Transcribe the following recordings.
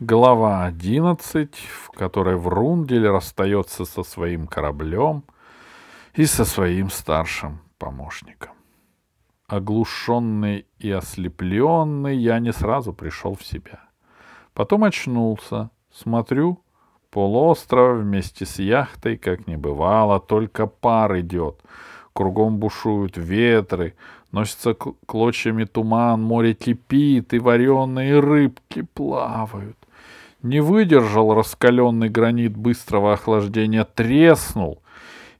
Глава 11, в которой Врундель расстается со своим кораблем и со своим старшим помощником. Оглушенный и ослепленный, я не сразу пришел в себя. Потом очнулся, смотрю, полуостров вместе с яхтой, как не бывало, только пар идет. Кругом бушуют ветры, носится клочьями туман, море кипит, и вареные рыбки плавают. Не выдержал раскаленный гранит быстрого охлаждения, треснул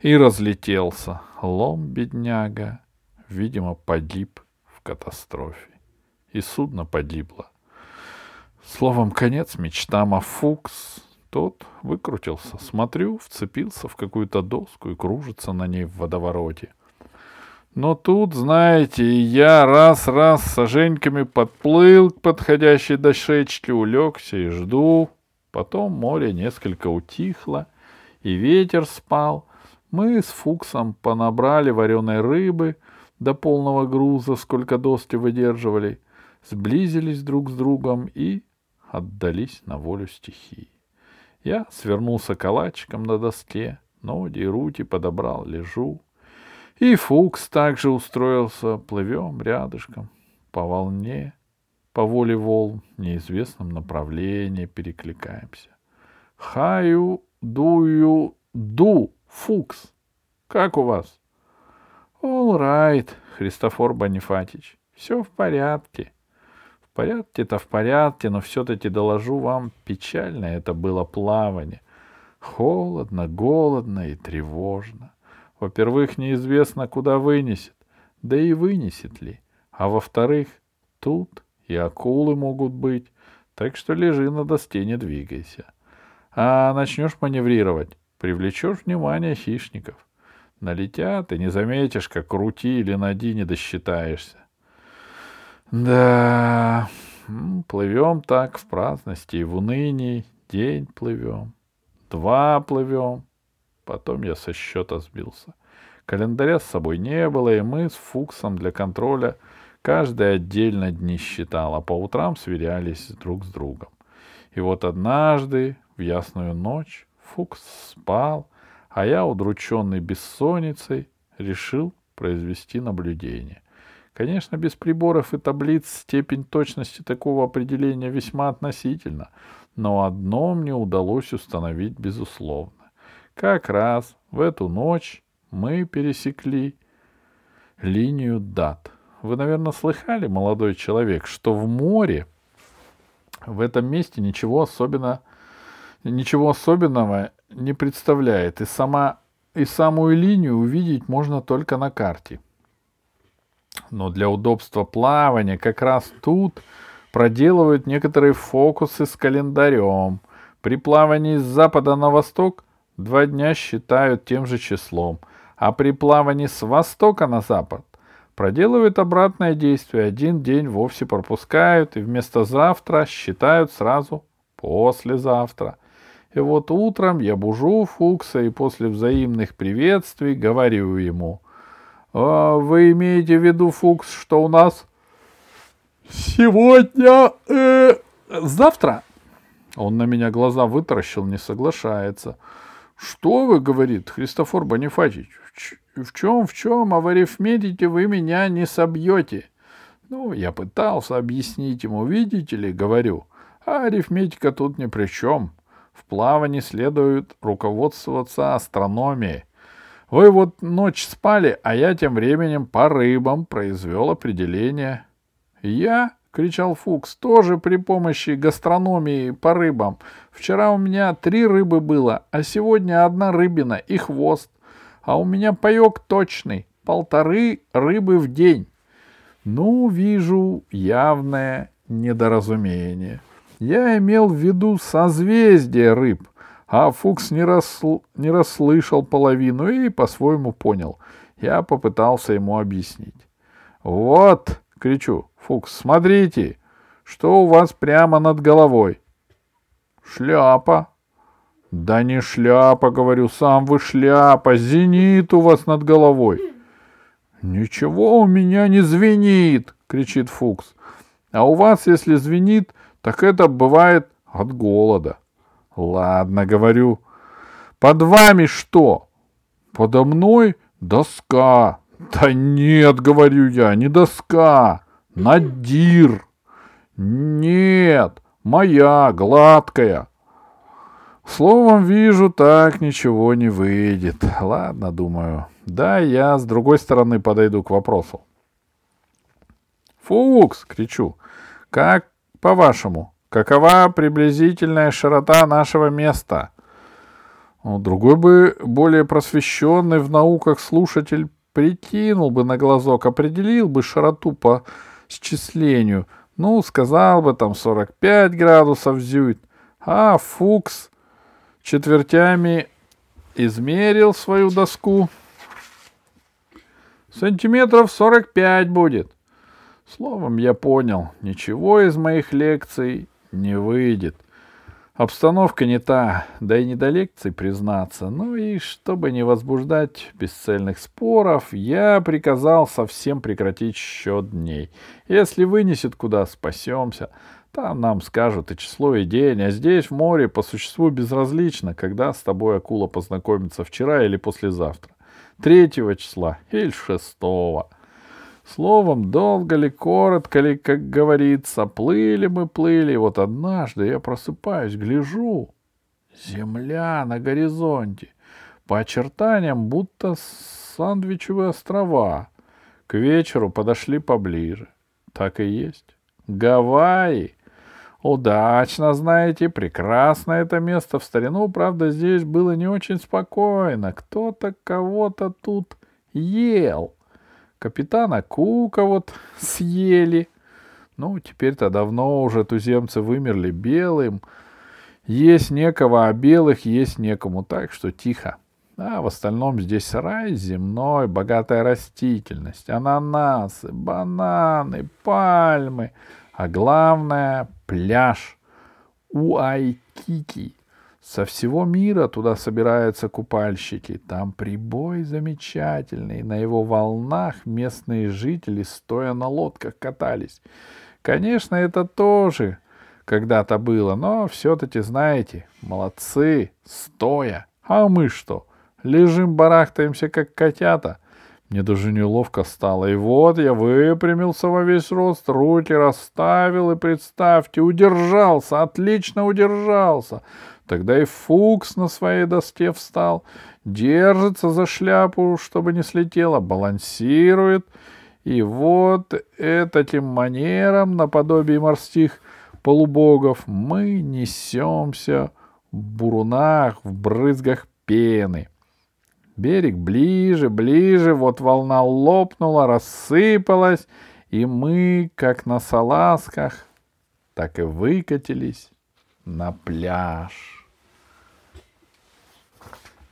и разлетелся. Лом, бедняга, видимо, погиб в катастрофе. И судно погибло. Словом, конец мечтам, а Фукс, тот выкрутился. Смотрю, вцепился в какую-то доску и кружится на ней в водовороте. Но тут, знаете, я раз-раз с саженьками подплыл к подходящей дощечке, улегся и жду. Потом море несколько утихло, и ветер спал. Мы с Фуксом понабрали вареной рыбы до полного груза, сколько доски выдерживали, сблизились друг с другом и отдались на волю стихии. Я свернулся калачиком на доске, ноги и руки подобрал, лежу — и Фукс также устроился, плывем рядышком, по волне, по воле волн, в неизвестном направлении перекликаемся. Хаю, дую, ду, Фукс. Как у вас? All right, Христофор Бонифатич. Все в порядке. В порядке-то в порядке, но все-таки доложу вам, печально это было плавание. Холодно, голодно и тревожно. Во-первых, неизвестно, куда вынесет, да и вынесет ли. А во-вторых, тут и акулы могут быть, так что лежи на доске, не двигайся. А начнешь маневрировать, привлечешь внимание хищников. Налетят, и не заметишь, как крути или нади не досчитаешься. Да, плывем так в праздности и в унынии, день плывем, два плывем, Потом я со счета сбился. Календаря с собой не было, и мы с Фуксом для контроля каждый отдельно дни считал, а по утрам сверялись друг с другом. И вот однажды, в ясную ночь, Фукс спал, а я, удрученный бессонницей, решил произвести наблюдение. Конечно, без приборов и таблиц степень точности такого определения весьма относительна, но одно мне удалось установить безусловно. Как раз в эту ночь мы пересекли линию дат. Вы, наверное, слыхали, молодой человек, что в море в этом месте ничего особенно, ничего особенного не представляет, и сама и самую линию увидеть можно только на карте. Но для удобства плавания как раз тут проделывают некоторые фокусы с календарем. При плавании с запада на восток Два дня считают тем же числом, а при плавании с востока на запад проделывают обратное действие. Один день вовсе пропускают и вместо завтра считают сразу послезавтра. И вот утром я бужу Фукса и после взаимных приветствий говорю ему. «А «Вы имеете в виду, Фукс, что у нас сегодня... Э, завтра?» Он на меня глаза вытаращил, не соглашается. Что вы, говорит Христофор Бонифатич, в чем, в чем, а в арифметике вы меня не собьете. Ну, я пытался объяснить ему, видите ли, говорю, а арифметика тут ни при чем. В плавании следует руководствоваться астрономией. Вы вот ночь спали, а я тем временем по рыбам произвел определение. Я — кричал Фукс, — тоже при помощи гастрономии по рыбам. Вчера у меня три рыбы было, а сегодня одна рыбина и хвост. А у меня паек точный — полторы рыбы в день. Ну, вижу явное недоразумение. Я имел в виду созвездие рыб, а Фукс не, расл... не расслышал половину и по-своему понял. Я попытался ему объяснить. «Вот!» — кричу. Фукс, смотрите, что у вас прямо над головой? Шляпа. Да не шляпа, говорю, сам вы шляпа, зенит у вас над головой. Ничего у меня не звенит, кричит Фукс. А у вас, если звенит, Так это бывает от голода. Ладно, говорю. Под вами что? Подо мной доска. Да нет, говорю я, не доска. Надир. Нет, моя, гладкая. Словом, вижу, так ничего не выйдет. Ладно, думаю. Да, я с другой стороны подойду к вопросу. Фукс, кричу. Как по-вашему, какова приблизительная широта нашего места? Ну, другой бы, более просвещенный в науках слушатель, прикинул бы на глазок, определил бы широту по счислению. Ну, сказал бы там 45 градусов зюит. А Фукс четвертями измерил свою доску. Сантиметров 45 будет. Словом, я понял, ничего из моих лекций не выйдет. Обстановка не та, да и не до лекций признаться. Ну и чтобы не возбуждать бесцельных споров, я приказал совсем прекратить счет дней. Если вынесет куда, спасемся. Там нам скажут и число, и день, а здесь, в море, по существу безразлично, когда с тобой акула познакомится вчера или послезавтра. Третьего числа или шестого. Словом, долго ли, коротко ли, как говорится, плыли мы, плыли. Вот однажды я просыпаюсь, гляжу. Земля на горизонте. По очертаниям, будто сандвичевые острова. К вечеру подошли поближе. Так и есть. Гавайи. Удачно, знаете, прекрасно это место. В старину, правда, здесь было не очень спокойно. Кто-то кого-то тут ел. Капитана Кука вот съели. Ну, теперь-то давно уже туземцы вымерли белым. Есть некого, а белых есть некому, так что тихо. А в остальном здесь рай земной, богатая растительность, ананасы, бананы, пальмы, а главное — пляж Уайкики — со всего мира туда собираются купальщики. Там прибой замечательный. На его волнах местные жители, стоя на лодках, катались. Конечно, это тоже когда-то было, но все-таки, знаете, молодцы, стоя. А мы что, лежим, барахтаемся, как котята. Мне даже неловко стало. И вот я выпрямился во весь рост, руки расставил и, представьте, удержался, отлично удержался. Тогда и Фукс на своей доске встал, держится за шляпу, чтобы не слетела, балансирует. И вот этим манером, наподобие морских полубогов, мы несемся в бурунах, в брызгах пены. Берег ближе, ближе, вот волна лопнула, рассыпалась, и мы, как на салазках, так и выкатились на пляж.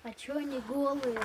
А чё они голые?